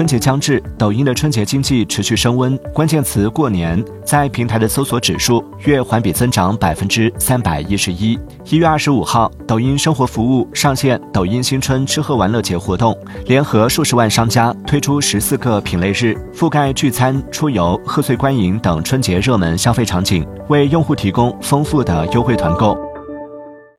春节将至抖音的春节经济持续升温关键词过年在平台的搜索指数月环比增长百分之三百一十一。一月二十五号抖音生活服务上线抖音新春吃喝玩乐节活动联合数十万商家推出十四个品类日覆盖聚餐出游贺岁观影等春节热门消费场景为用户提供丰富的优惠团购。